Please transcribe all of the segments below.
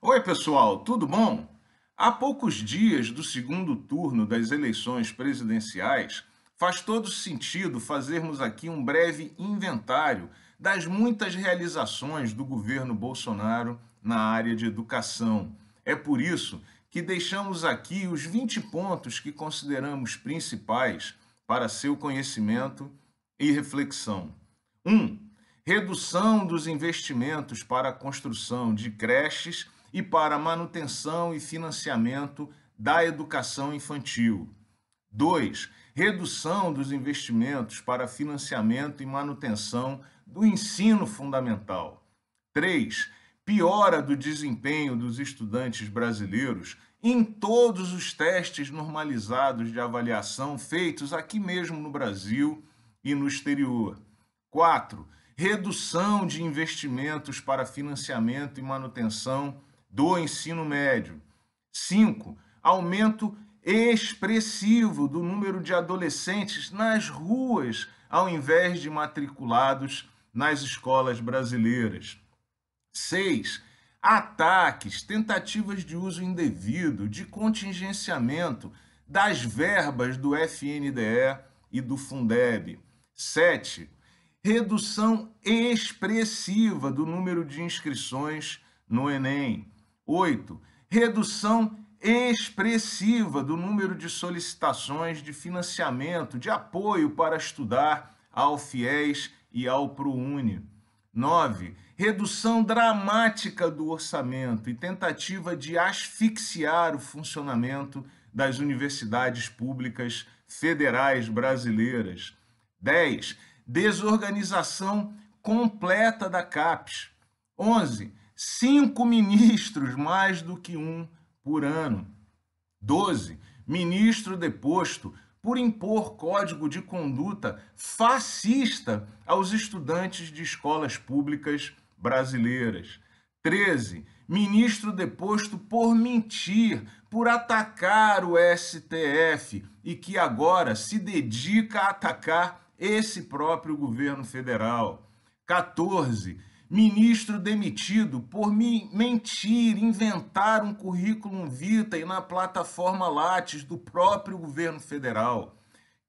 Oi, pessoal, tudo bom? Há poucos dias do segundo turno das eleições presidenciais, faz todo sentido fazermos aqui um breve inventário das muitas realizações do governo Bolsonaro na área de educação. É por isso que deixamos aqui os 20 pontos que consideramos principais para seu conhecimento e reflexão. 1. Um, redução dos investimentos para a construção de creches e para manutenção e financiamento da educação infantil. 2. Redução dos investimentos para financiamento e manutenção do ensino fundamental. 3. Piora do desempenho dos estudantes brasileiros em todos os testes normalizados de avaliação feitos aqui mesmo no Brasil e no exterior. 4 redução de investimentos para financiamento e manutenção do ensino médio. 5. Aumento expressivo do número de adolescentes nas ruas, ao invés de matriculados nas escolas brasileiras. 6. Ataques, tentativas de uso indevido, de contingenciamento das verbas do FNDE e do Fundeb. 7 redução expressiva do número de inscrições no Enem. 8. Redução expressiva do número de solicitações de financiamento, de apoio para estudar ao FIES e ao ProUni. 9. Redução dramática do orçamento e tentativa de asfixiar o funcionamento das universidades públicas federais brasileiras. 10 desorganização completa da CAPES. 11. Cinco ministros, mais do que um por ano. 12. Ministro deposto por impor código de conduta fascista aos estudantes de escolas públicas brasileiras. 13. Ministro deposto por mentir, por atacar o STF e que agora se dedica a atacar esse próprio governo federal. 14. Ministro demitido por mentir, inventar um currículo vitae na plataforma Lattes do próprio governo federal.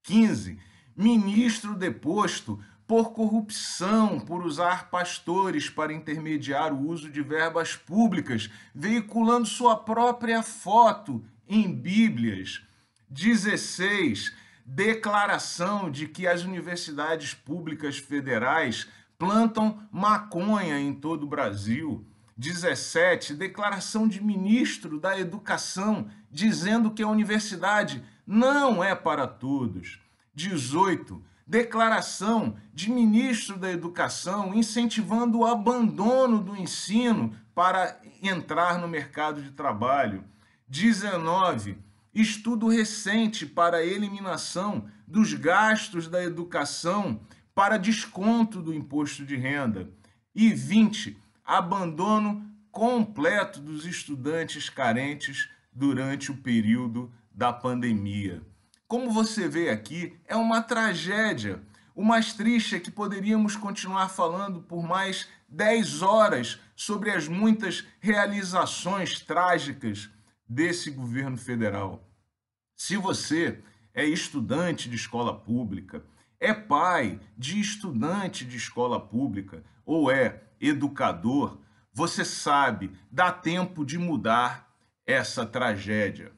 15. Ministro deposto por corrupção, por usar pastores para intermediar o uso de verbas públicas, veiculando sua própria foto em Bíblias. 16 declaração de que as universidades públicas federais plantam maconha em todo o Brasil. 17, declaração de ministro da Educação dizendo que a universidade não é para todos. 18, declaração de ministro da Educação incentivando o abandono do ensino para entrar no mercado de trabalho. 19, estudo recente para a eliminação dos gastos da educação para desconto do imposto de renda. E 20, abandono completo dos estudantes carentes durante o período da pandemia. Como você vê aqui, é uma tragédia. O mais triste é que poderíamos continuar falando por mais 10 horas sobre as muitas realizações trágicas desse governo federal. Se você é estudante de escola pública, é pai de estudante de escola pública ou é educador, você sabe, dá tempo de mudar essa tragédia.